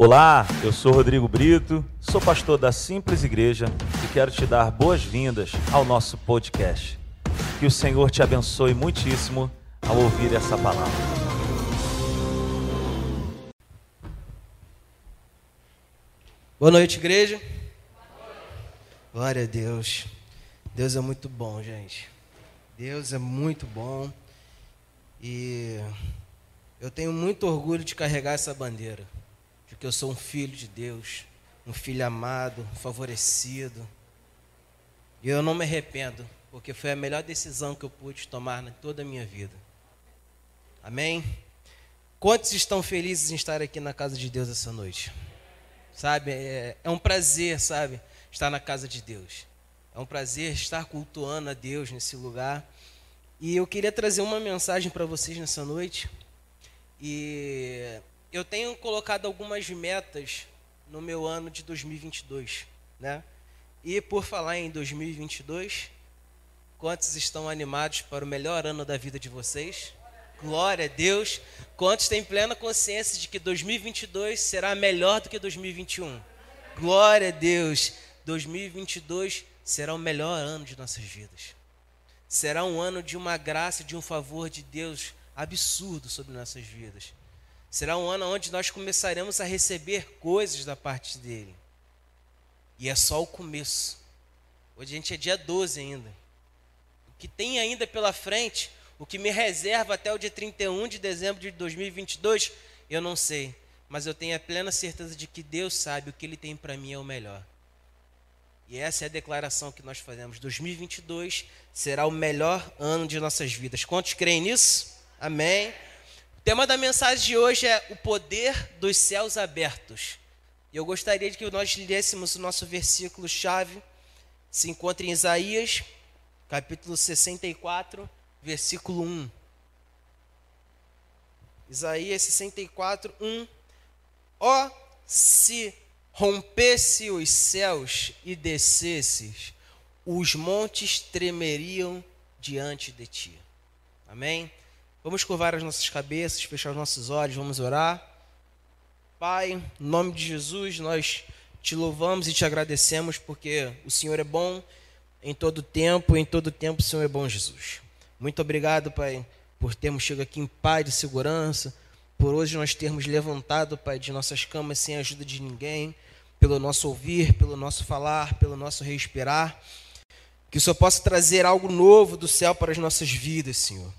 Olá, eu sou Rodrigo Brito, sou pastor da Simples Igreja e quero te dar boas-vindas ao nosso podcast. Que o Senhor te abençoe muitíssimo ao ouvir essa palavra. Boa noite, igreja. Glória a Deus. Deus é muito bom, gente. Deus é muito bom. E eu tenho muito orgulho de carregar essa bandeira porque eu sou um filho de Deus, um filho amado, favorecido. E eu não me arrependo, porque foi a melhor decisão que eu pude tomar em toda a minha vida. Amém? Quantos estão felizes em estar aqui na casa de Deus essa noite? Sabe, é, é um prazer, sabe, estar na casa de Deus. É um prazer estar cultuando a Deus nesse lugar. E eu queria trazer uma mensagem para vocês nessa noite. E eu tenho colocado algumas metas no meu ano de 2022, né? E por falar em 2022, quantos estão animados para o melhor ano da vida de vocês? Glória a Deus. Quantos têm plena consciência de que 2022 será melhor do que 2021? Glória a Deus. 2022 será o melhor ano de nossas vidas. Será um ano de uma graça, de um favor de Deus absurdo sobre nossas vidas. Será um ano onde nós começaremos a receber coisas da parte dele. E é só o começo. Hoje a gente é dia 12 ainda. O que tem ainda pela frente, o que me reserva até o dia 31 de dezembro de 2022, eu não sei. Mas eu tenho a plena certeza de que Deus sabe o que Ele tem para mim é o melhor. E essa é a declaração que nós fazemos. 2022 será o melhor ano de nossas vidas. Quantos creem nisso? Amém tema da mensagem de hoje é o poder dos céus abertos. E eu gostaria de que nós lêssemos o nosso versículo chave, se encontra em Isaías, capítulo 64, versículo 1. Isaías 64, 1. Ó, oh, se rompesse os céus e descesses, os montes tremeriam diante de ti. Amém? Vamos curvar as nossas cabeças, fechar os nossos olhos, vamos orar. Pai, em nome de Jesus, nós te louvamos e te agradecemos porque o Senhor é bom em todo tempo, em todo tempo o Senhor é bom, Jesus. Muito obrigado, Pai, por termos chegado aqui em paz e segurança, por hoje nós termos levantado, Pai, de nossas camas sem a ajuda de ninguém, pelo nosso ouvir, pelo nosso falar, pelo nosso respirar. Que o Senhor possa trazer algo novo do céu para as nossas vidas, Senhor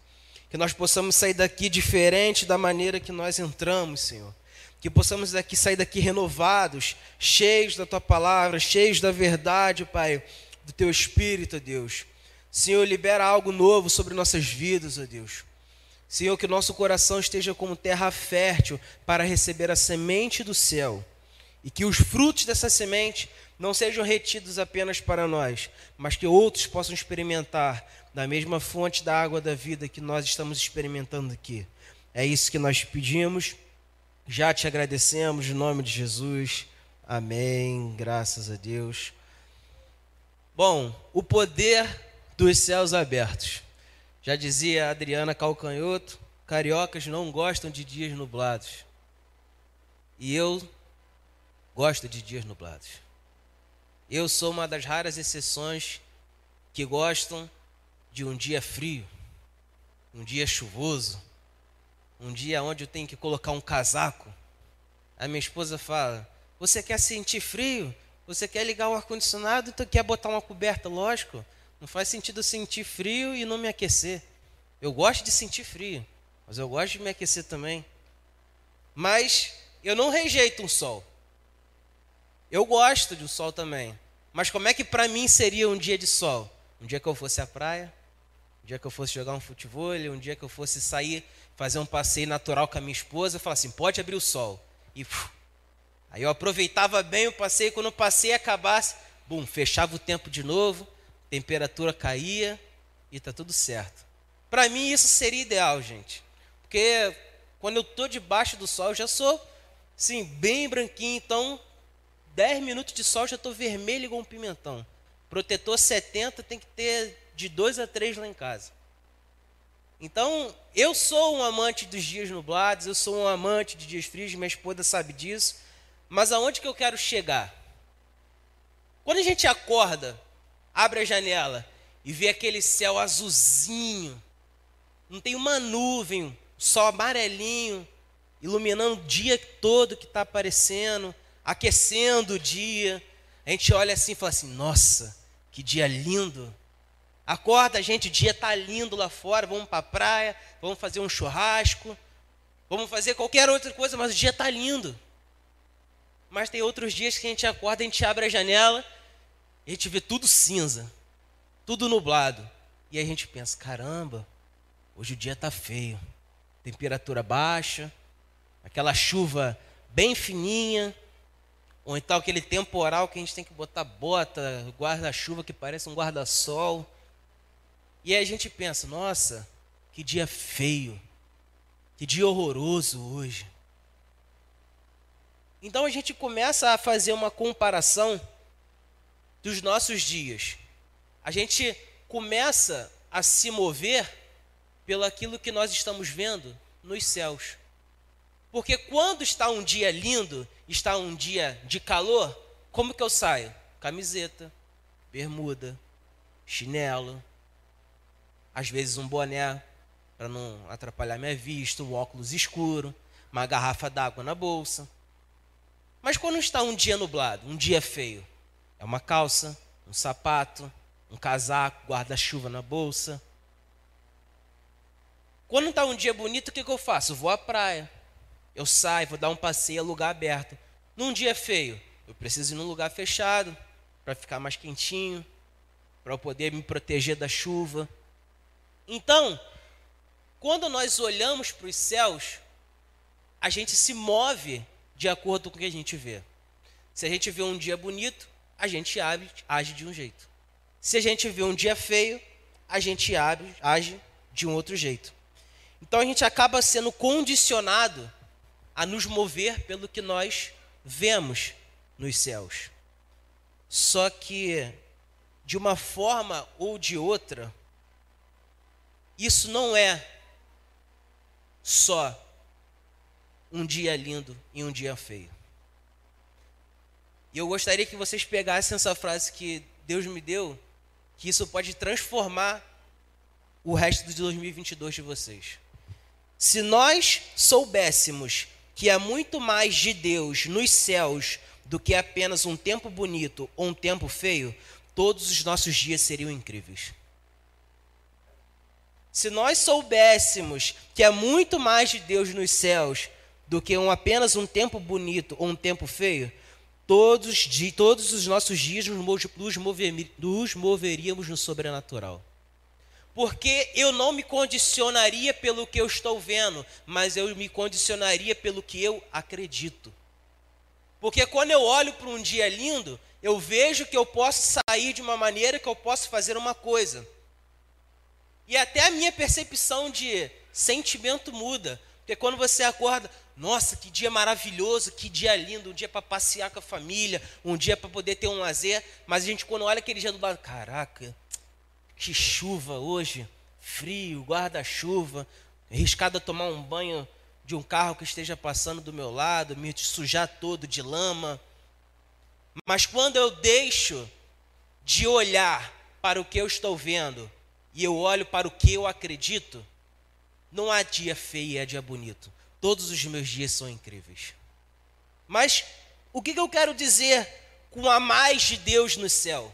que nós possamos sair daqui diferente da maneira que nós entramos, Senhor. Que possamos daqui sair daqui renovados, cheios da tua palavra, cheios da verdade, Pai, do teu espírito, Deus. Senhor, libera algo novo sobre nossas vidas, ó Deus. Senhor, que nosso coração esteja como terra fértil para receber a semente do céu. E que os frutos dessa semente não sejam retidos apenas para nós, mas que outros possam experimentar da mesma fonte da água da vida que nós estamos experimentando aqui. É isso que nós pedimos. Já te agradecemos em nome de Jesus. Amém. Graças a Deus. Bom, o poder dos céus abertos. Já dizia Adriana Calcanhoto, cariocas não gostam de dias nublados. E eu gosto de dias nublados. Eu sou uma das raras exceções que gostam de um dia frio, um dia chuvoso, um dia onde eu tenho que colocar um casaco. A minha esposa fala: Você quer sentir frio? Você quer ligar o ar-condicionado? Então quer botar uma coberta? Lógico. Não faz sentido sentir frio e não me aquecer. Eu gosto de sentir frio, mas eu gosto de me aquecer também. Mas eu não rejeito um sol. Eu gosto do sol também. Mas como é que para mim seria um dia de sol? Um dia que eu fosse à praia, um dia que eu fosse jogar um futebol, um dia que eu fosse sair, fazer um passeio natural com a minha esposa, eu falava assim, pode abrir o sol. E aí eu aproveitava bem o passeio, quando o passeio acabasse, bum, fechava o tempo de novo, temperatura caía e tá tudo certo. Para mim isso seria ideal, gente. Porque quando eu tô debaixo do sol, eu já sou, sim, bem branquinho, então 10 minutos de sol já estou vermelho igual um pimentão. Protetor 70 tem que ter de 2 a 3 lá em casa. Então, eu sou um amante dos dias nublados, eu sou um amante de dias frios, minha esposa sabe disso. Mas aonde que eu quero chegar? Quando a gente acorda, abre a janela e vê aquele céu azulzinho, não tem uma nuvem, sol amarelinho, iluminando o dia todo que está aparecendo, aquecendo o dia. A gente olha assim e fala assim: nossa, que dia lindo. Acorda, gente, o dia está lindo lá fora, vamos para a praia, vamos fazer um churrasco, vamos fazer qualquer outra coisa, mas o dia está lindo. Mas tem outros dias que a gente acorda, a gente abre a janela e a gente vê tudo cinza, tudo nublado. E a gente pensa: caramba, hoje o dia está feio, temperatura baixa, aquela chuva bem fininha, ou então aquele temporal que a gente tem que botar bota, guarda-chuva que parece um guarda-sol. E aí a gente pensa: nossa, que dia feio, que dia horroroso hoje. Então a gente começa a fazer uma comparação dos nossos dias. A gente começa a se mover pelo aquilo que nós estamos vendo nos céus. Porque quando está um dia lindo, está um dia de calor, como que eu saio? Camiseta, bermuda, chinelo, às vezes um boné para não atrapalhar minha vista, um óculos escuro, uma garrafa d'água na bolsa. Mas quando está um dia nublado, um dia feio, é uma calça, um sapato, um casaco, guarda-chuva na bolsa. Quando está um dia bonito, o que, que eu faço? vou à praia. Eu saio, vou dar um passeio a lugar aberto. Num dia feio, eu preciso ir num lugar fechado para ficar mais quentinho, para eu poder me proteger da chuva. Então, quando nós olhamos para os céus, a gente se move de acordo com o que a gente vê. Se a gente vê um dia bonito, a gente age, age de um jeito. Se a gente vê um dia feio, a gente age, age de um outro jeito. Então a gente acaba sendo condicionado a nos mover pelo que nós vemos nos céus. Só que, de uma forma ou de outra, isso não é só um dia lindo e um dia feio. E eu gostaria que vocês pegassem essa frase que Deus me deu, que isso pode transformar o resto de 2022 de vocês. Se nós soubéssemos que há muito mais de Deus nos céus do que apenas um tempo bonito ou um tempo feio, todos os nossos dias seriam incríveis. Se nós soubéssemos que há muito mais de Deus nos céus do que um, apenas um tempo bonito ou um tempo feio, todos, todos os nossos dias nos, mover, nos moveríamos no sobrenatural. Porque eu não me condicionaria pelo que eu estou vendo, mas eu me condicionaria pelo que eu acredito. Porque quando eu olho para um dia lindo, eu vejo que eu posso sair de uma maneira que eu posso fazer uma coisa. E até a minha percepção de sentimento muda. Porque quando você acorda, nossa, que dia maravilhoso, que dia lindo, um dia para passear com a família, um dia para poder ter um lazer. Mas a gente, quando olha aquele dia do lado, caraca, que chuva hoje, frio, guarda-chuva, arriscado a tomar um banho de um carro que esteja passando do meu lado, me sujar todo de lama. Mas quando eu deixo de olhar para o que eu estou vendo e eu olho para o que eu acredito, não há dia feio e há dia bonito. Todos os meus dias são incríveis. Mas o que, eu quero dizer com a mais de Deus no céu?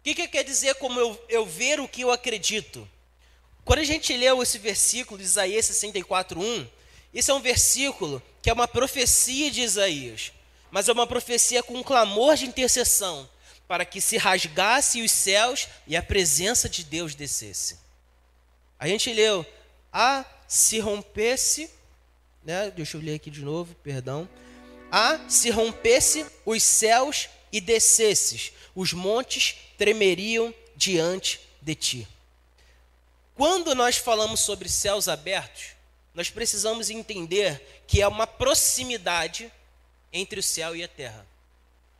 O que, que quer dizer como eu, eu ver o que eu acredito? Quando a gente leu esse versículo de Isaías 64:1, esse é um versículo que é uma profecia de Isaías, mas é uma profecia com um clamor de intercessão para que se rasgasse os céus e a presença de Deus descesse. A gente leu: "Ah, se rompesse né? Deixa eu ler aqui de novo, perdão. Ah, se rompesse os céus e descesses, os montes tremeriam diante de ti. Quando nós falamos sobre céus abertos, nós precisamos entender que é uma proximidade entre o céu e a terra.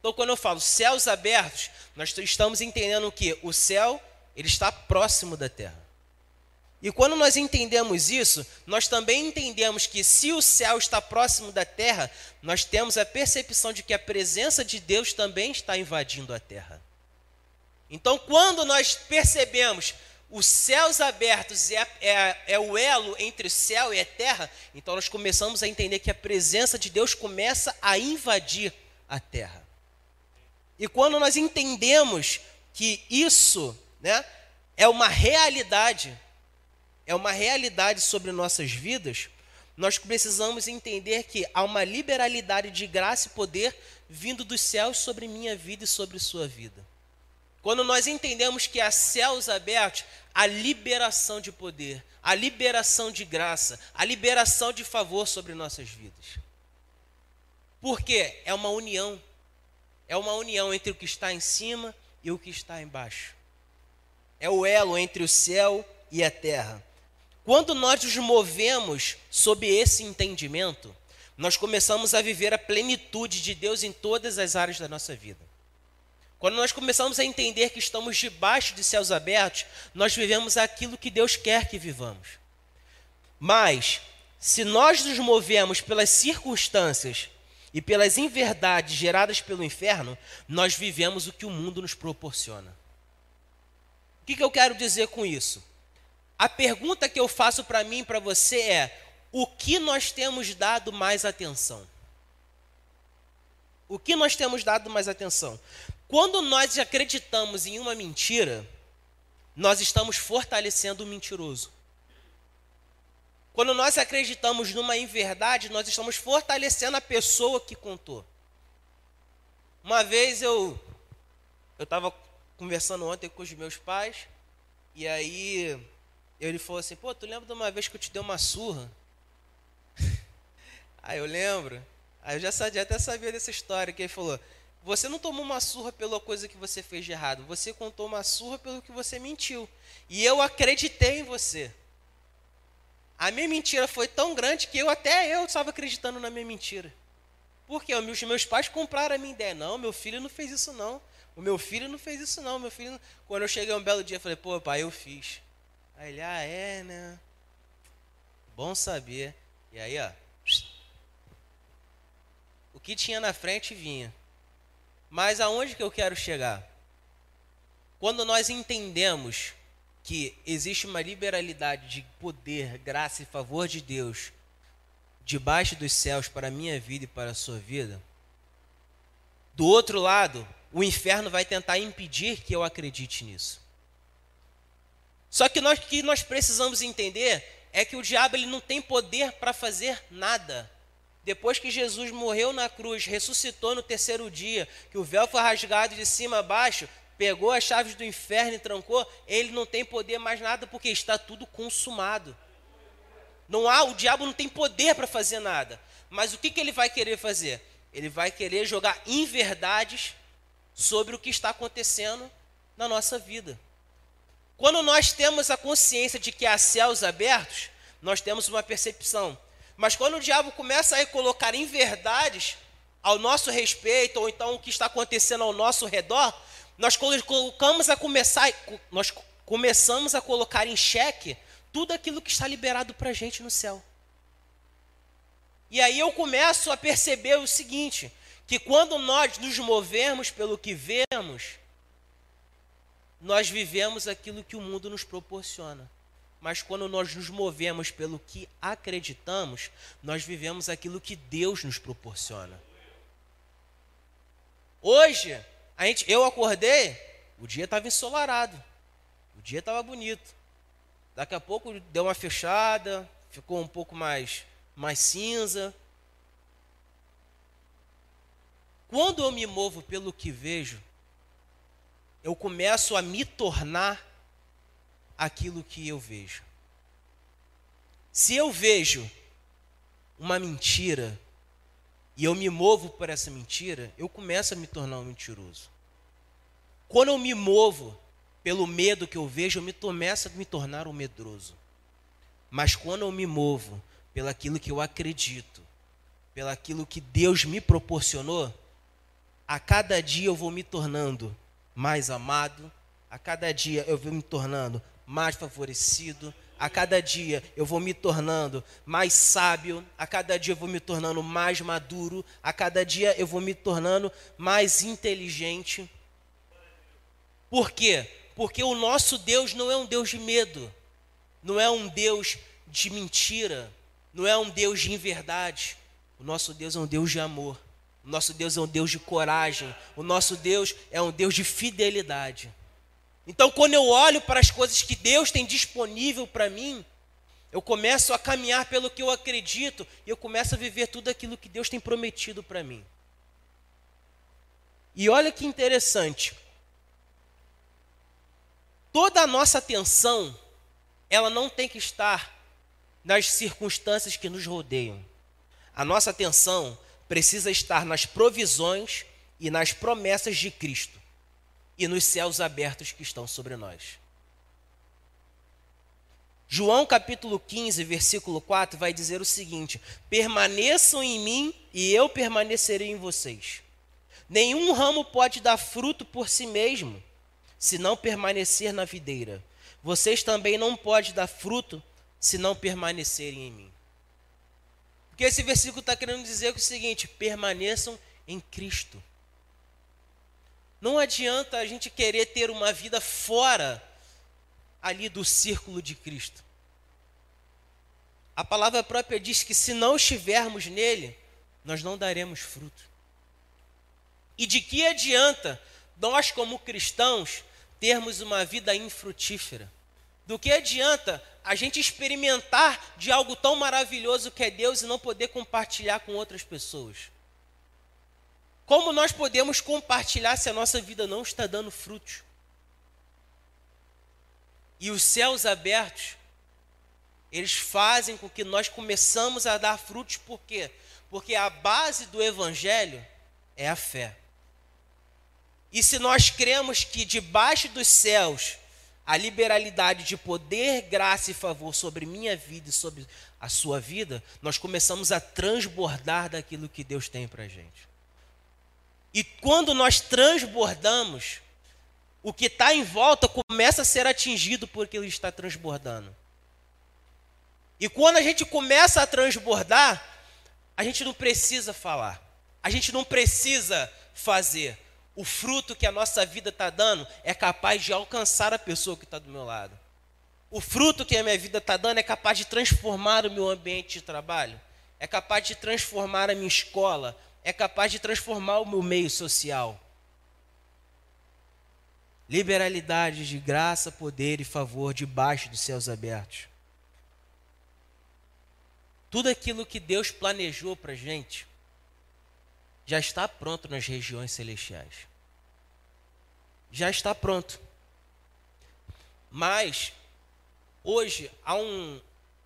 Então, quando eu falo céus abertos, nós estamos entendendo que o céu ele está próximo da terra. E quando nós entendemos isso, nós também entendemos que se o céu está próximo da terra, nós temos a percepção de que a presença de Deus também está invadindo a terra. Então, quando nós percebemos os céus abertos é, é, é, o elo entre o céu e a terra, então nós começamos a entender que a presença de Deus começa a invadir a terra. E quando nós entendemos que isso né, é uma realidade, é uma realidade sobre nossas vidas, nós precisamos entender que há uma liberalidade de graça e poder vindo dos céus sobre minha vida e sobre sua vida. Quando nós entendemos que há céus abertos, a liberação de poder, a liberação de graça, a liberação de favor sobre nossas vidas. Porque é uma união. É uma união entre o que está em cima e o que está embaixo. É o elo entre o céu e a terra. Quando nós nos movemos sob esse entendimento, nós começamos a viver a plenitude de Deus em todas as áreas da nossa vida. Quando nós começamos a entender que estamos debaixo de céus abertos, nós vivemos aquilo que Deus quer que vivamos. Mas, se nós nos movemos pelas circunstâncias e pelas inverdades geradas pelo inferno, nós vivemos o que o mundo nos proporciona. O que, que eu quero dizer com isso? A pergunta que eu faço para mim e para você é: o que nós temos dado mais atenção? O que nós temos dado mais atenção? Quando nós acreditamos em uma mentira, nós estamos fortalecendo o mentiroso. Quando nós acreditamos numa inverdade, nós estamos fortalecendo a pessoa que contou. Uma vez eu eu estava conversando ontem com os meus pais e aí ele falou assim, pô, tu lembra de uma vez que eu te dei uma surra? aí eu lembro. Aí eu já sabia, até sabia dessa história, que ele falou, você não tomou uma surra pela coisa que você fez de errado, você contou uma surra pelo que você mentiu. E eu acreditei em você. A minha mentira foi tão grande que eu até eu estava acreditando na minha mentira. Porque os meus pais compraram a minha ideia. Não, meu filho não fez isso não. O meu filho não fez isso não. Meu filho, não... quando eu cheguei um belo dia, eu falei: "Pô, pai, eu fiz". Aí ele: "Ah, é, né? Bom saber". E aí, ó, o que tinha na frente vinha. Mas aonde que eu quero chegar? Quando nós entendemos que existe uma liberalidade de poder, graça e favor de Deus debaixo dos céus para a minha vida e para a sua vida, do outro lado, o inferno vai tentar impedir que eu acredite nisso. Só que nós que nós precisamos entender é que o diabo ele não tem poder para fazer nada. Depois que Jesus morreu na cruz, ressuscitou no terceiro dia, que o véu foi rasgado de cima a baixo, pegou as chaves do inferno e trancou, ele não tem poder mais nada porque está tudo consumado. Não há, o diabo não tem poder para fazer nada. Mas o que, que ele vai querer fazer? Ele vai querer jogar inverdades sobre o que está acontecendo na nossa vida. Quando nós temos a consciência de que há céus abertos, nós temos uma percepção. Mas quando o diabo começa a colocar inverdades ao nosso respeito, ou então o que está acontecendo ao nosso redor, nós colocamos a começar, nós começamos a colocar em xeque tudo aquilo que está liberado para a gente no céu. E aí eu começo a perceber o seguinte: que quando nós nos movemos pelo que vemos, nós vivemos aquilo que o mundo nos proporciona. Mas quando nós nos movemos pelo que acreditamos, nós vivemos aquilo que Deus nos proporciona. Hoje, a gente, eu acordei, o dia estava ensolarado, o dia estava bonito. Daqui a pouco deu uma fechada, ficou um pouco mais, mais cinza. Quando eu me movo pelo que vejo, eu começo a me tornar aquilo que eu vejo. Se eu vejo uma mentira, e eu me movo por essa mentira, eu começo a me tornar um mentiroso. Quando eu me movo pelo medo que eu vejo, eu me começo a me tornar um medroso. Mas quando eu me movo pelaquilo que eu acredito, pelaquilo que Deus me proporcionou, a cada dia eu vou me tornando mais amado, a cada dia eu vou me tornando mais favorecido, a cada dia eu vou me tornando mais sábio, a cada dia eu vou me tornando mais maduro, a cada dia eu vou me tornando mais inteligente. Por quê? Porque o nosso Deus não é um Deus de medo, não é um Deus de mentira, não é um Deus de inverdade. O nosso Deus é um Deus de amor. O nosso Deus é um Deus de coragem. O nosso Deus é um Deus de fidelidade. Então, quando eu olho para as coisas que Deus tem disponível para mim, eu começo a caminhar pelo que eu acredito e eu começo a viver tudo aquilo que Deus tem prometido para mim. E olha que interessante. Toda a nossa atenção, ela não tem que estar nas circunstâncias que nos rodeiam. A nossa atenção precisa estar nas provisões e nas promessas de Cristo e nos céus abertos que estão sobre nós. João capítulo 15, versículo 4 vai dizer o seguinte: Permaneçam em mim e eu permanecerei em vocês. Nenhum ramo pode dar fruto por si mesmo, se não permanecer na videira. Vocês também não podem dar fruto se não permanecerem em mim. Porque esse versículo está querendo dizer o seguinte: permaneçam em Cristo. Não adianta a gente querer ter uma vida fora ali do círculo de Cristo. A palavra própria diz que se não estivermos nele, nós não daremos fruto. E de que adianta nós, como cristãos, termos uma vida infrutífera? Do que adianta a gente experimentar de algo tão maravilhoso que é Deus e não poder compartilhar com outras pessoas? Como nós podemos compartilhar se a nossa vida não está dando frutos? E os céus abertos, eles fazem com que nós começamos a dar frutos, por quê? Porque a base do evangelho é a fé. E se nós cremos que debaixo dos céus a liberalidade de poder, graça e favor sobre minha vida e sobre a sua vida, nós começamos a transbordar daquilo que Deus tem para a gente. E quando nós transbordamos, o que está em volta começa a ser atingido por aquilo que está transbordando. E quando a gente começa a transbordar, a gente não precisa falar, a gente não precisa fazer. O fruto que a nossa vida está dando é capaz de alcançar a pessoa que está do meu lado. O fruto que a minha vida está dando é capaz de transformar o meu ambiente de trabalho, é capaz de transformar a minha escola, é capaz de transformar o meu meio social. Liberalidade de graça, poder e favor debaixo dos céus abertos. Tudo aquilo que Deus planejou para a gente já está pronto nas regiões celestiais. Já está pronto. Mas, hoje, há um,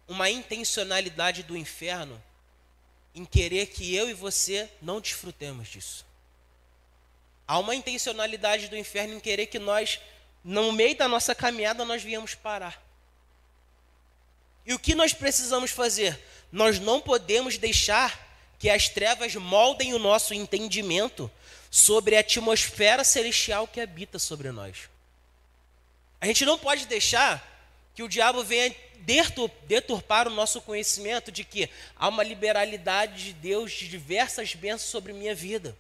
uma intencionalidade do inferno em querer que eu e você não desfrutemos disso. Há uma intencionalidade do inferno em querer que nós, no meio da nossa caminhada, nós viemos parar. E o que nós precisamos fazer? Nós não podemos deixar que as trevas moldem o nosso entendimento sobre a atmosfera celestial que habita sobre nós. A gente não pode deixar que o diabo venha deturpar o nosso conhecimento de que há uma liberalidade de Deus de diversas bênçãos sobre minha vida.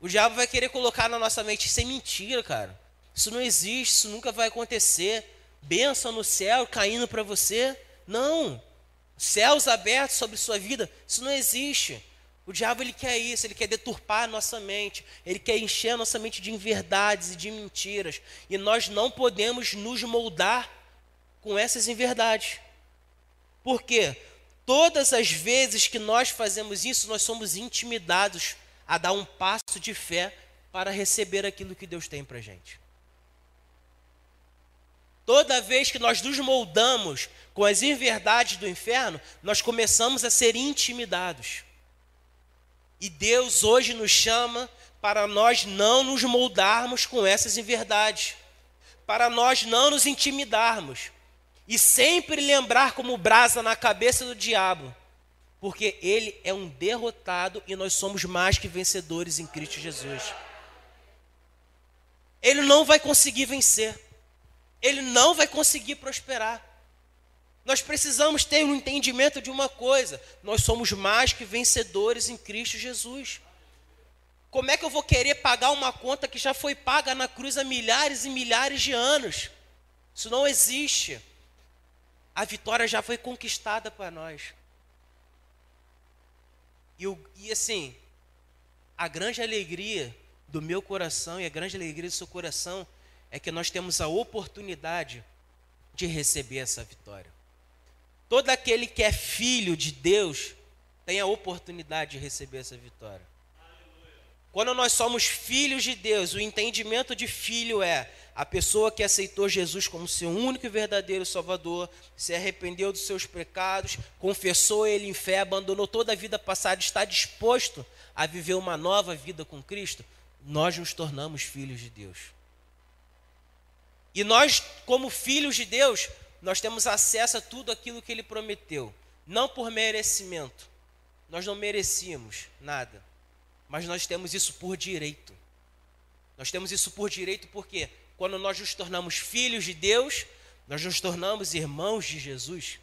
O diabo vai querer colocar na nossa mente, isso é mentira, cara. Isso não existe, isso nunca vai acontecer. Bênção no céu caindo para você. Não. Céus abertos sobre sua vida, isso não existe. O diabo ele quer isso, ele quer deturpar a nossa mente, ele quer encher a nossa mente de inverdades e de mentiras. E nós não podemos nos moldar com essas inverdades. Por quê? Todas as vezes que nós fazemos isso, nós somos intimidados a dar um passo de fé para receber aquilo que Deus tem para a gente. Toda vez que nós nos moldamos com as inverdades do inferno, nós começamos a ser intimidados. E Deus hoje nos chama para nós não nos moldarmos com essas inverdades, para nós não nos intimidarmos e sempre lembrar como brasa na cabeça do diabo, porque ele é um derrotado e nós somos mais que vencedores em Cristo Jesus. Ele não vai conseguir vencer. ele não vai conseguir prosperar. Nós precisamos ter um entendimento de uma coisa: nós somos mais que vencedores em Cristo Jesus. Como é que eu vou querer pagar uma conta que já foi paga na cruz há milhares e milhares de anos? Isso não existe. A vitória já foi conquistada para nós. E, e assim, a grande alegria do meu coração e a grande alegria do seu coração é que nós temos a oportunidade de receber essa vitória. Todo aquele que é filho de Deus tem a oportunidade de receber essa vitória. Quando nós somos filhos de Deus, o entendimento de filho é a pessoa que aceitou Jesus como seu único e verdadeiro Salvador, se arrependeu dos seus pecados, confessou ele em fé, abandonou toda a vida passada, está disposto a viver uma nova vida com Cristo, nós nos tornamos filhos de Deus. E nós, como filhos de Deus, nós temos acesso a tudo aquilo que ele prometeu, não por merecimento. Nós não merecíamos nada mas nós temos isso por direito. Nós temos isso por direito porque quando nós nos tornamos filhos de Deus, nós nos tornamos irmãos de Jesus.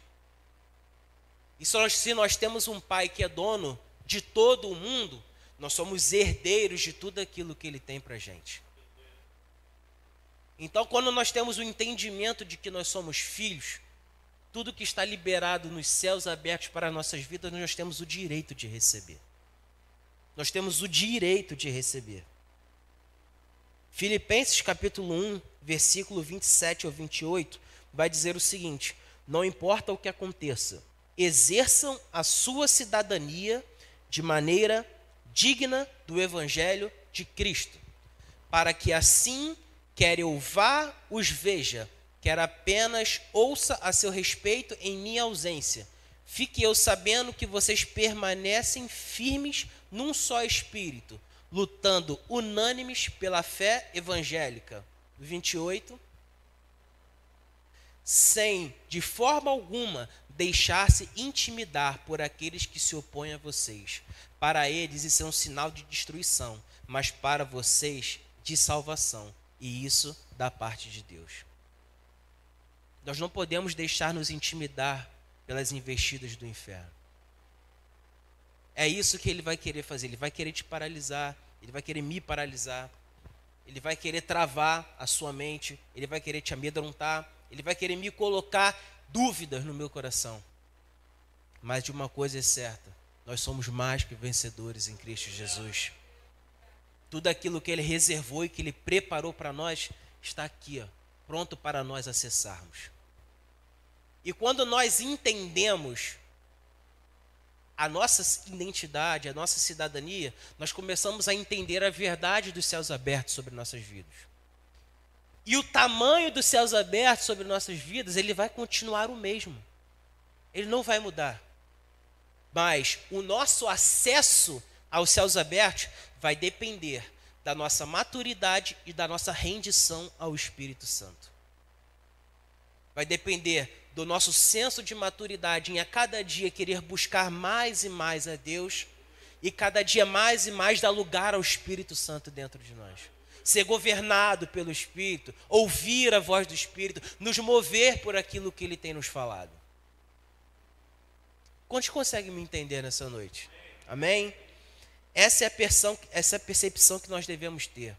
E se nós temos um pai que é dono de todo o mundo, nós somos herdeiros de tudo aquilo que ele tem para gente. Então, quando nós temos o entendimento de que nós somos filhos, tudo que está liberado nos céus abertos para nossas vidas, nós temos o direito de receber. Nós temos o direito de receber. Filipenses capítulo 1, versículo 27 ao 28, vai dizer o seguinte: Não importa o que aconteça, exerçam a sua cidadania de maneira digna do evangelho de Cristo, para que assim, quer eu vá, os veja, quer apenas ouça a seu respeito em minha ausência. Fique eu sabendo que vocês permanecem firmes num só espírito, lutando unânimes pela fé evangélica. 28. Sem, de forma alguma, deixar-se intimidar por aqueles que se opõem a vocês. Para eles isso é um sinal de destruição, mas para vocês de salvação. E isso da parte de Deus. Nós não podemos deixar nos intimidar pelas investidas do inferno. É isso que ele vai querer fazer. Ele vai querer te paralisar. Ele vai querer me paralisar. Ele vai querer travar a sua mente. Ele vai querer te amedrontar. Ele vai querer me colocar dúvidas no meu coração. Mas de uma coisa é certa: nós somos mais que vencedores em Cristo Jesus. Tudo aquilo que Ele reservou e que Ele preparou para nós está aqui, ó, pronto para nós acessarmos. E quando nós entendemos a nossa identidade, a nossa cidadania, nós começamos a entender a verdade dos céus abertos sobre nossas vidas. E o tamanho dos céus abertos sobre nossas vidas, ele vai continuar o mesmo. Ele não vai mudar. Mas o nosso acesso aos céus abertos vai depender da nossa maturidade e da nossa rendição ao Espírito Santo. Vai depender do nosso senso de maturidade em a cada dia querer buscar mais e mais a Deus e cada dia mais e mais dar lugar ao Espírito Santo dentro de nós. Ser governado pelo Espírito, ouvir a voz do Espírito, nos mover por aquilo que ele tem nos falado. Quantos conseguem me entender nessa noite? Amém? Essa é a percepção, essa é a percepção que nós devemos ter.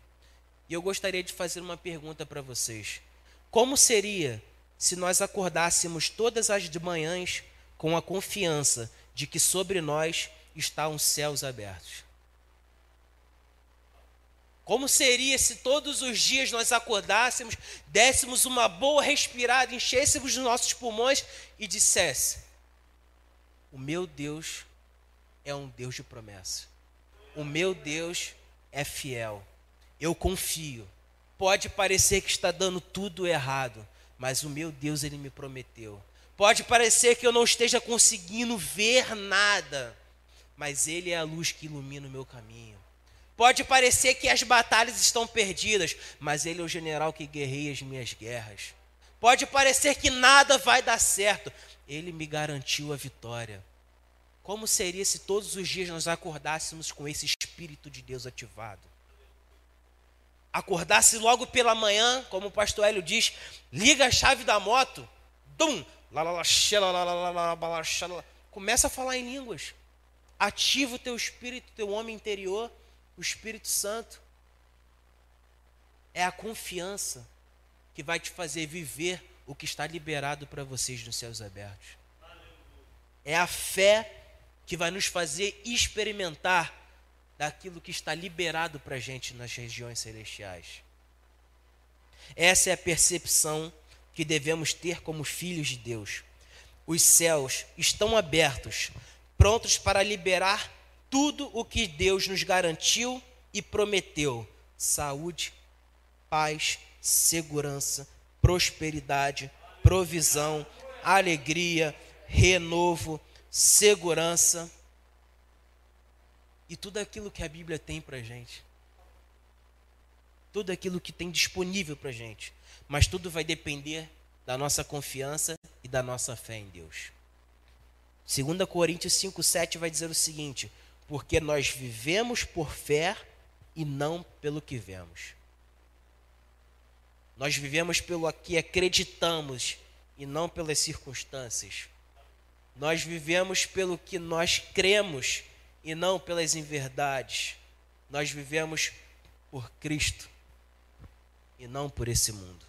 E eu gostaria de fazer uma pergunta para vocês. Como seria se nós acordássemos todas as manhãs com a confiança de que sobre nós estão os céus abertos? Como seria se todos os dias nós acordássemos, dessemos uma boa respirada, enchêssemos os nossos pulmões e dissesse: O meu Deus é um Deus de promessa. O meu Deus é fiel. Eu confio. Pode parecer que está dando tudo errado, mas o meu Deus, ele me prometeu. Pode parecer que eu não esteja conseguindo ver nada, mas ele é a luz que ilumina o meu caminho. Pode parecer que as batalhas estão perdidas, mas ele é o general que guerreia as minhas guerras. Pode parecer que nada vai dar certo, ele me garantiu a vitória. Como seria se todos os dias nós acordássemos com esse Espírito de Deus ativado? acordasse logo pela manhã, como o pastor Hélio diz, liga a chave da moto, dum, começa a falar em línguas. Ativa o teu espírito, teu homem interior, o Espírito Santo. É a confiança que vai te fazer viver o que está liberado para vocês nos céus abertos. É a fé que vai nos fazer experimentar daquilo que está liberado para a gente nas regiões celestiais. Essa é a percepção que devemos ter como filhos de Deus. Os céus estão abertos, prontos para liberar tudo o que Deus nos garantiu e prometeu: saúde, paz, segurança, prosperidade, provisão, alegria, renovo, segurança e tudo aquilo que a Bíblia tem para gente. Tudo aquilo que tem disponível para gente. Mas tudo vai depender da nossa confiança e da nossa fé em Deus. 2 Coríntios 5,7 vai dizer o seguinte: Porque nós vivemos por fé e não pelo que vemos. Nós vivemos pelo que acreditamos e não pelas circunstâncias. Nós vivemos pelo que nós cremos e não pelas inverdades. Nós vivemos por Cristo e não por esse mundo.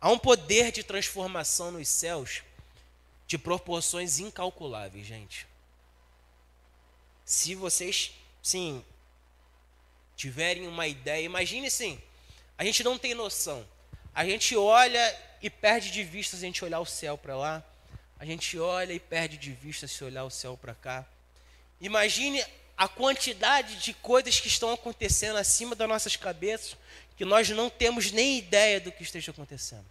Há um poder de transformação nos céus de proporções incalculáveis, gente. Se vocês, sim, tiverem uma ideia, imagine assim, a gente não tem noção. A gente olha e perde de vista se a gente olhar o céu para lá a gente olha e perde de vista se olhar o céu para cá. Imagine a quantidade de coisas que estão acontecendo acima das nossas cabeças que nós não temos nem ideia do que esteja acontecendo.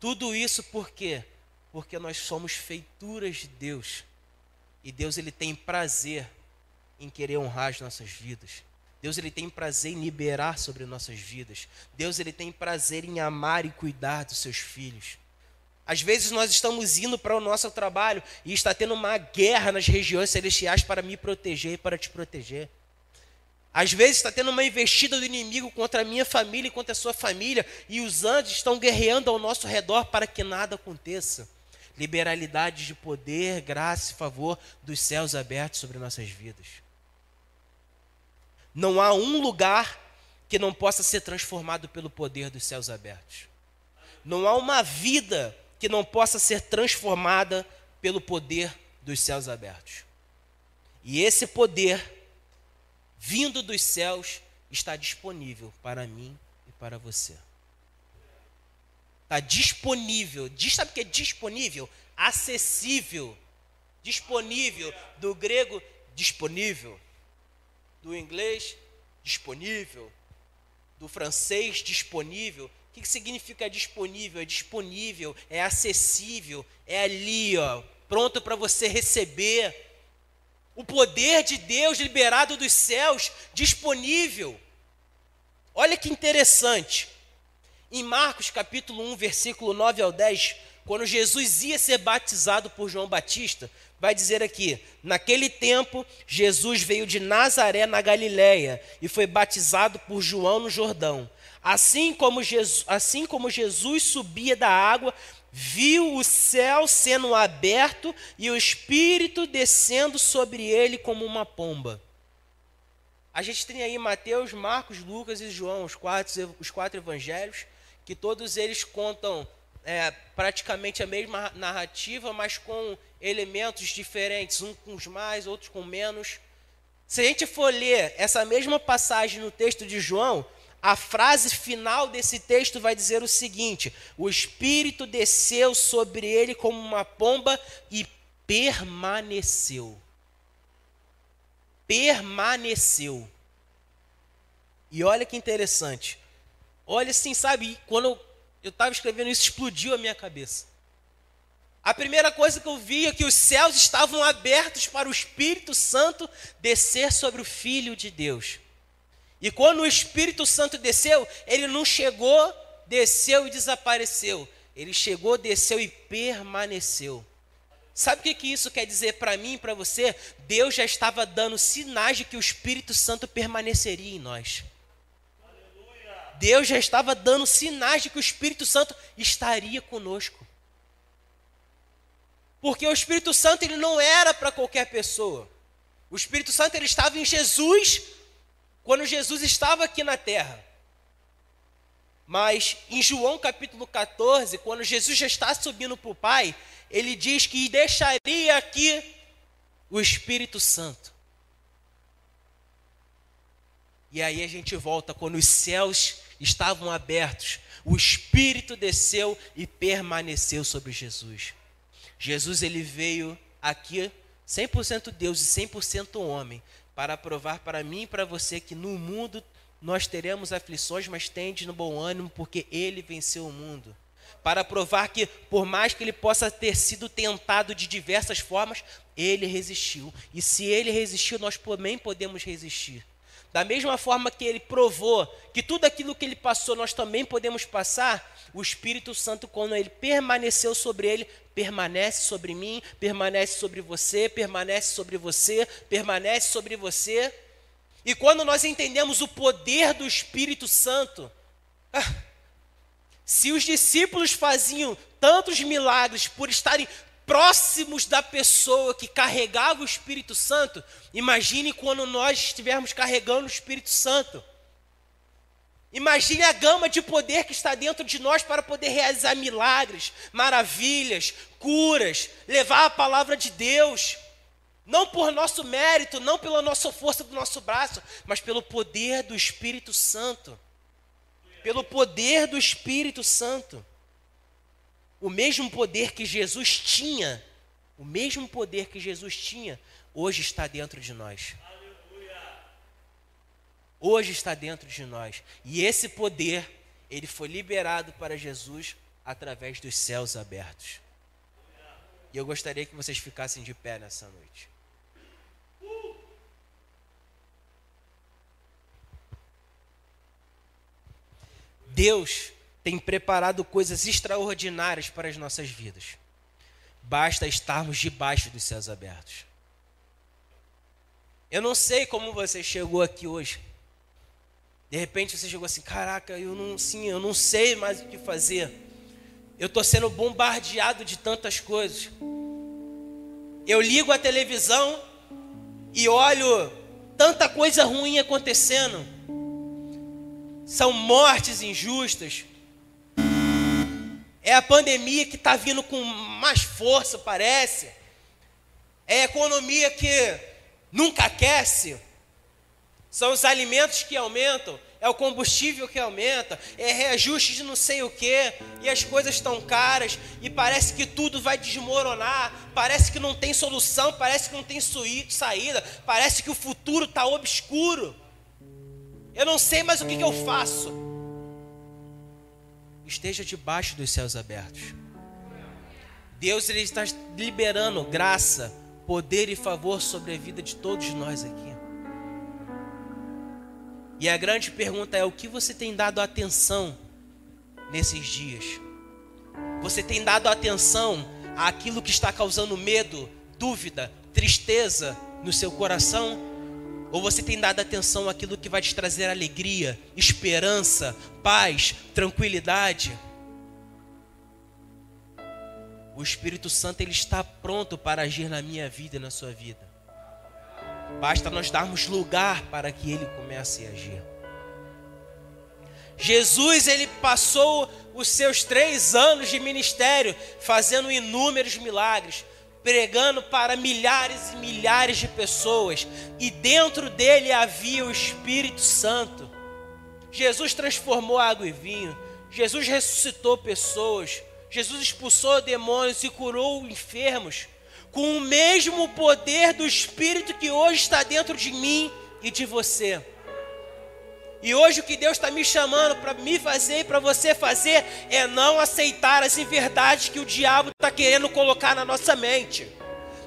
Tudo isso por quê? Porque nós somos feituras de Deus. E Deus ele tem prazer em querer honrar as nossas vidas. Deus ele tem prazer em liberar sobre nossas vidas. Deus ele tem prazer em amar e cuidar dos seus filhos. Às vezes nós estamos indo para o nosso trabalho e está tendo uma guerra nas regiões celestiais para me proteger e para te proteger. Às vezes está tendo uma investida do inimigo contra a minha família e contra a sua família, e os anjos estão guerreando ao nosso redor para que nada aconteça. Liberalidade de poder, graça e favor dos céus abertos sobre nossas vidas. Não há um lugar que não possa ser transformado pelo poder dos céus abertos. Não há uma vida que não possa ser transformada pelo poder dos céus abertos. E esse poder, vindo dos céus, está disponível para mim e para você. Está disponível. Sabe o que é disponível? Acessível. Disponível. Do grego, disponível. Do inglês, disponível. Do francês, disponível. O que, significa disponível? É disponível, é acessível, é ali, ó, pronto para você receber. O poder de Deus liberado dos céus, disponível. Olha que interessante. Em Marcos capítulo 1, versículo 9 ao 10, quando Jesus ia ser batizado por João Batista, vai dizer aqui: Naquele tempo, Jesus veio de Nazaré, na Galiléia, e foi batizado por João no Jordão. Assim como, Jesus, assim como Jesus subia da água, viu o céu sendo aberto e o Espírito descendo sobre ele como uma pomba. A gente tem aí Mateus, Marcos, Lucas e João, os quatro, os quatro evangelhos, que todos eles contam é, praticamente a mesma narrativa, mas com elementos diferentes, uns com mais, outros com menos. Se a gente for ler essa mesma passagem no texto de João, a frase final desse texto vai dizer o seguinte: O Espírito desceu sobre ele como uma pomba e permaneceu. Permaneceu. E olha que interessante. Olha assim, sabe, quando eu estava escrevendo isso, explodiu a minha cabeça. A primeira coisa que eu vi é que os céus estavam abertos para o Espírito Santo descer sobre o Filho de Deus. E quando o Espírito Santo desceu, ele não chegou, desceu e desapareceu. Ele chegou, desceu e permaneceu. Sabe o que, que isso quer dizer para mim e para você? Deus já estava dando sinais de que o Espírito Santo permaneceria em nós. Deus já estava dando sinais de que o Espírito Santo estaria conosco. Porque o Espírito Santo ele não era para qualquer pessoa. O Espírito Santo ele estava em Jesus quando Jesus estava aqui na terra. Mas em João capítulo 14, quando Jesus já está subindo para o Pai, ele diz que deixaria aqui o Espírito Santo. E aí a gente volta quando os céus estavam abertos, o Espírito desceu e permaneceu sobre Jesus. Jesus ele veio aqui 100% Deus e 100% homem para provar para mim e para você que no mundo nós teremos aflições, mas tende no bom ânimo porque ele venceu o mundo para provar que, por mais que ele possa ter sido tentado de diversas formas, ele resistiu. E se ele resistiu, nós também podemos resistir. Da mesma forma que ele provou que tudo aquilo que ele passou nós também podemos passar, o Espírito Santo, quando ele permaneceu sobre ele, permanece sobre mim, permanece sobre você, permanece sobre você, permanece sobre você. E quando nós entendemos o poder do Espírito Santo, ah, se os discípulos faziam tantos milagres por estarem próximos da pessoa que carregava o Espírito Santo, imagine quando nós estivermos carregando o Espírito Santo. Imagine a gama de poder que está dentro de nós para poder realizar milagres, maravilhas, curas, levar a palavra de Deus. Não por nosso mérito, não pela nossa força do nosso braço, mas pelo poder do Espírito Santo pelo poder do Espírito Santo. O mesmo poder que Jesus tinha, o mesmo poder que Jesus tinha, hoje está dentro de nós. Hoje está dentro de nós. E esse poder, ele foi liberado para Jesus através dos céus abertos. E eu gostaria que vocês ficassem de pé nessa noite. Deus tem preparado coisas extraordinárias para as nossas vidas. Basta estarmos debaixo dos céus abertos. Eu não sei como você chegou aqui hoje. De repente você chegou assim, caraca, eu não, sim, eu não sei mais o que fazer. Eu estou sendo bombardeado de tantas coisas. Eu ligo a televisão e olho tanta coisa ruim acontecendo são mortes injustas. É a pandemia que está vindo com mais força, parece. É a economia que nunca aquece. São os alimentos que aumentam, é o combustível que aumenta, é reajuste de não sei o que, e as coisas estão caras, e parece que tudo vai desmoronar, parece que não tem solução, parece que não tem saída, parece que o futuro está obscuro. Eu não sei mais o que, que eu faço. Esteja debaixo dos céus abertos. Deus ele está liberando graça, poder e favor sobre a vida de todos nós aqui. E a grande pergunta é: o que você tem dado atenção nesses dias? Você tem dado atenção àquilo que está causando medo, dúvida, tristeza no seu coração? Ou você tem dado atenção àquilo que vai te trazer alegria, esperança, paz, tranquilidade? O Espírito Santo ele está pronto para agir na minha vida e na sua vida. Basta nós darmos lugar para que ele comece a agir. Jesus ele passou os seus três anos de ministério fazendo inúmeros milagres, pregando para milhares e milhares de pessoas, e dentro dele havia o Espírito Santo. Jesus transformou água em vinho, Jesus ressuscitou pessoas, Jesus expulsou demônios e curou enfermos, com o mesmo poder do Espírito que hoje está dentro de mim e de você. E hoje o que Deus está me chamando para me fazer e para você fazer é não aceitar as inverdades que o diabo está querendo colocar na nossa mente.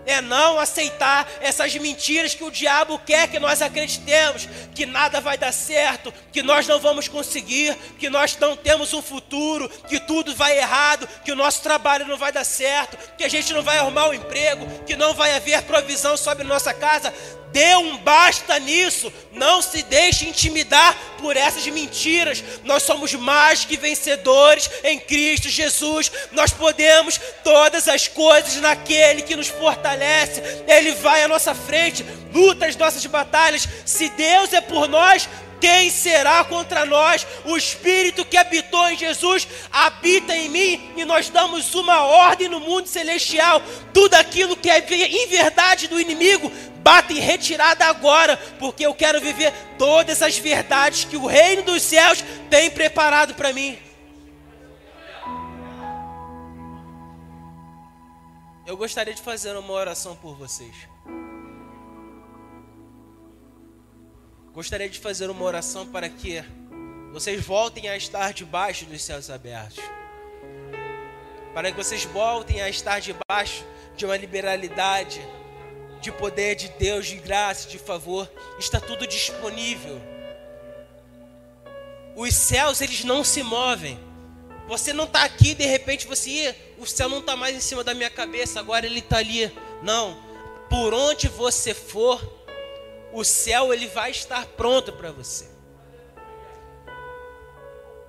é não aceitar essas mentiras que o diabo quer que nós acreditemos, que nada vai dar certo, que nós não vamos conseguir, que nós não temos um futuro, que tudo vai errado, que o nosso trabalho não vai dar certo, que a gente não vai arrumar um emprego, que não vai haver provisão sobre nossa casa. Dê um basta nisso. Não se deixe intimidar por essas mentiras. Nós somos mais que vencedores em Cristo Jesus. Nós podemos todas as coisas naquele que nos fortalece. Ele vai à nossa frente, luta as nossas batalhas. Se Deus é por nós, quem será contra nós? O Espírito que habitou em Jesus habita em mim e nós damos uma ordem no mundo celestial. Tudo aquilo que é em verdade do inimigo bata em retirada agora, porque eu quero viver todas as verdades que o reino dos céus tem preparado para mim. Eu gostaria de fazer uma oração por vocês. Gostaria de fazer uma oração para que vocês voltem a estar debaixo dos céus abertos. Para que vocês voltem a estar debaixo de uma liberalidade, de poder de Deus, de graça, de favor. Está tudo disponível. Os céus, eles não se movem. Você não está aqui, de repente você, o céu não está mais em cima da minha cabeça, agora ele está ali. Não. Por onde você for, o céu ele vai estar pronto para você.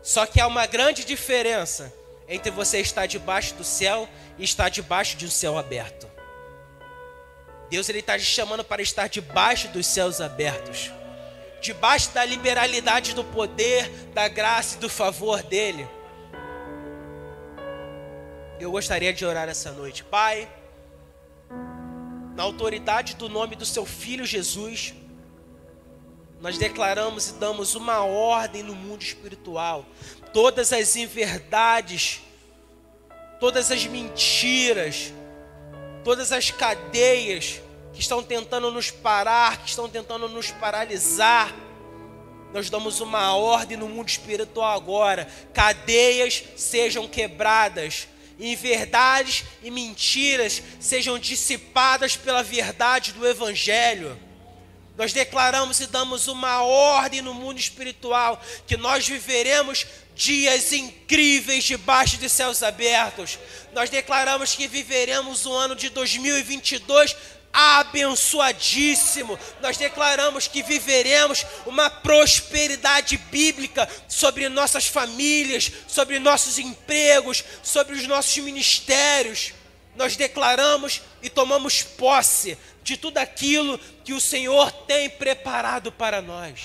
Só que há uma grande diferença entre você estar debaixo do céu e estar debaixo de um céu aberto. Deus ele está te chamando para estar debaixo dos céus abertos, debaixo da liberalidade do poder, da graça e do favor dele. Eu gostaria de orar essa noite, Pai na autoridade do nome do seu filho Jesus, nós declaramos e damos uma ordem no mundo espiritual. Todas as inverdades, todas as mentiras, todas as cadeias que estão tentando nos parar, que estão tentando nos paralisar, nós damos uma ordem no mundo espiritual agora: cadeias sejam quebradas, em verdades e mentiras sejam dissipadas pela verdade do Evangelho. Nós declaramos e damos uma ordem no mundo espiritual que nós viveremos dias incríveis debaixo de céus abertos. Nós declaramos que viveremos o ano de 2022 abençoadíssimo. Nós declaramos que viveremos uma prosperidade bíblica sobre nossas famílias, sobre nossos empregos, sobre os nossos ministérios. Nós declaramos e tomamos posse de tudo aquilo que o Senhor tem preparado para nós.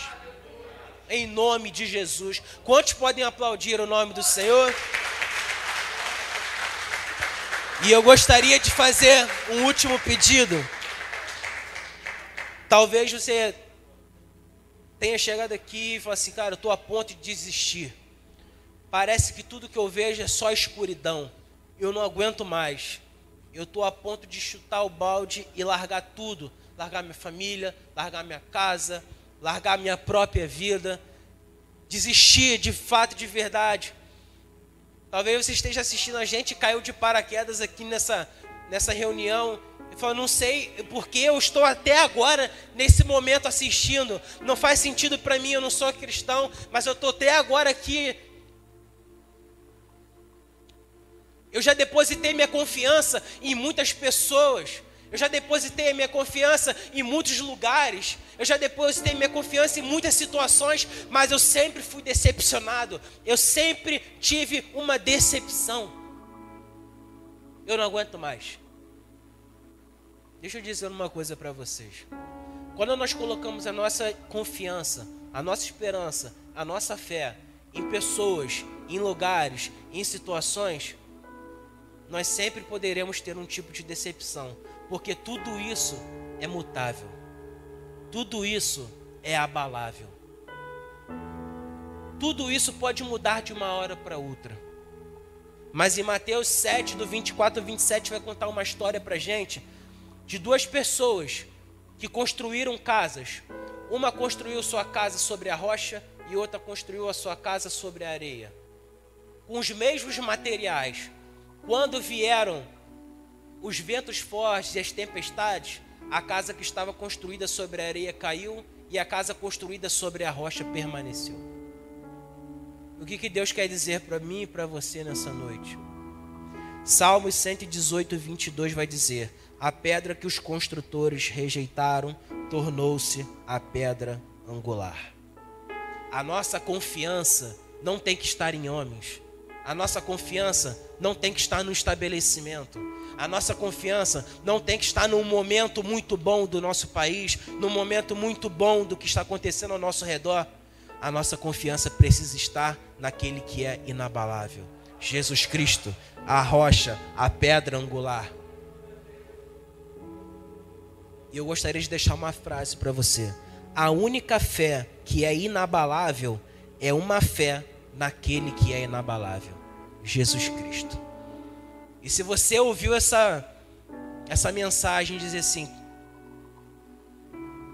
Em nome de Jesus. Quantos podem aplaudir o nome do Senhor? E eu gostaria de fazer um último pedido. Talvez você tenha chegado aqui e falado assim, cara, eu estou a ponto de desistir. Parece que tudo que eu vejo é só escuridão. Eu não aguento mais. Eu estou a ponto de chutar o balde e largar tudo. Largar minha família, largar minha casa, largar minha própria vida. Desistir de fato de verdade. Talvez você esteja assistindo a gente e caiu de paraquedas aqui nessa, nessa reunião Fala, não sei porque eu estou até agora nesse momento assistindo. Não faz sentido para mim, eu não sou cristão, mas eu estou até agora aqui. Eu já depositei minha confiança em muitas pessoas. Eu já depositei minha confiança em muitos lugares. Eu já depositei minha confiança em muitas situações, mas eu sempre fui decepcionado. Eu sempre tive uma decepção. Eu não aguento mais. Deixa eu dizer uma coisa para vocês. Quando nós colocamos a nossa confiança, a nossa esperança, a nossa fé em pessoas, em lugares, em situações, nós sempre poderemos ter um tipo de decepção, porque tudo isso é mutável. Tudo isso é abalável. Tudo isso pode mudar de uma hora para outra. Mas em Mateus 7, do 24 ao 27, vai contar uma história para gente de duas pessoas que construíram casas. Uma construiu sua casa sobre a rocha e outra construiu a sua casa sobre a areia. Com os mesmos materiais. Quando vieram os ventos fortes e as tempestades, a casa que estava construída sobre a areia caiu e a casa construída sobre a rocha permaneceu. O que, que Deus quer dizer para mim e para você nessa noite? Salmos 118, 22 vai dizer: A pedra que os construtores rejeitaram tornou-se a pedra angular. A nossa confiança não tem que estar em homens. A nossa confiança não tem que estar no estabelecimento. A nossa confiança não tem que estar num momento muito bom do nosso país, num momento muito bom do que está acontecendo ao nosso redor. A nossa confiança precisa estar naquele que é inabalável. Jesus Cristo, a rocha, a pedra angular. E eu gostaria de deixar uma frase para você. A única fé que é inabalável é uma fé naquele que é inabalável, Jesus Cristo. E se você ouviu essa essa mensagem dizer assim,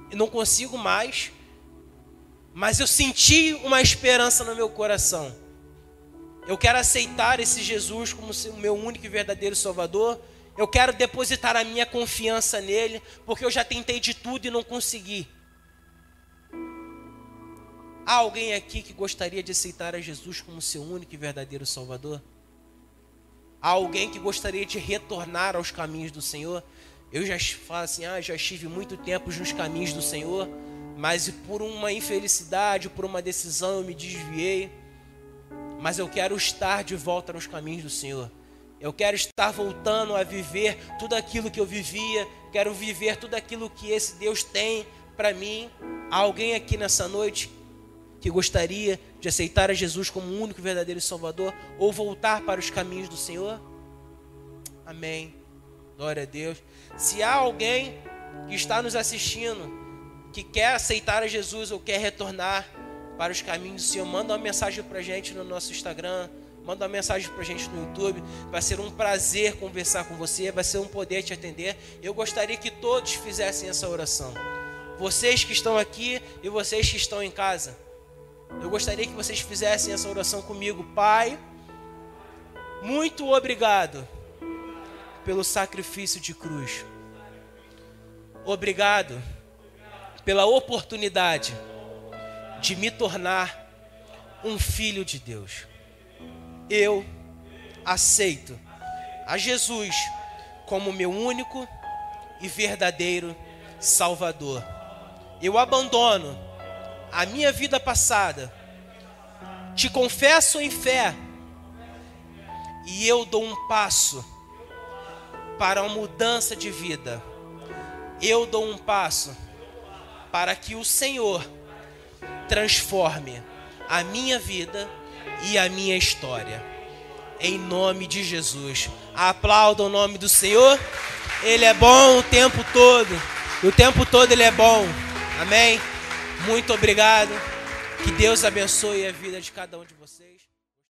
eu não consigo mais, mas eu senti uma esperança no meu coração. Eu quero aceitar esse Jesus como o meu único e verdadeiro Salvador. Eu quero depositar a minha confiança nele, porque eu já tentei de tudo e não consegui. Há alguém aqui que gostaria de aceitar a Jesus como seu único e verdadeiro Salvador? Há alguém que gostaria de retornar aos caminhos do Senhor? Eu já falo assim, ah, já estive muito tempo nos caminhos do Senhor, mas por uma infelicidade, por uma decisão eu me desviei. Mas eu quero estar de volta nos caminhos do Senhor. Eu quero estar voltando a viver tudo aquilo que eu vivia, quero viver tudo aquilo que esse Deus tem para mim. Há alguém aqui nessa noite que gostaria de aceitar a Jesus como o único verdadeiro Salvador ou voltar para os caminhos do Senhor? Amém. Glória a Deus. Se há alguém que está nos assistindo que quer aceitar a Jesus ou quer retornar para os caminhos do Senhor, manda uma mensagem para a gente no nosso Instagram, manda uma mensagem para a gente no YouTube. Vai ser um prazer conversar com você, vai ser um poder te atender. Eu gostaria que todos fizessem essa oração. Vocês que estão aqui e vocês que estão em casa. Eu gostaria que vocês fizessem essa oração comigo. Pai, muito obrigado pelo sacrifício de cruz. Obrigado pela oportunidade de me tornar um filho de Deus. Eu aceito a Jesus como meu único e verdadeiro Salvador. Eu abandono a minha vida passada, te confesso em fé, e eu dou um passo para uma mudança de vida. Eu dou um passo para que o Senhor transforme a minha vida e a minha história. Em nome de Jesus. Aplauda o nome do Senhor. Ele é bom o tempo todo. O tempo todo ele é bom. Amém. Muito obrigado. Que Deus abençoe a vida de cada um de vocês.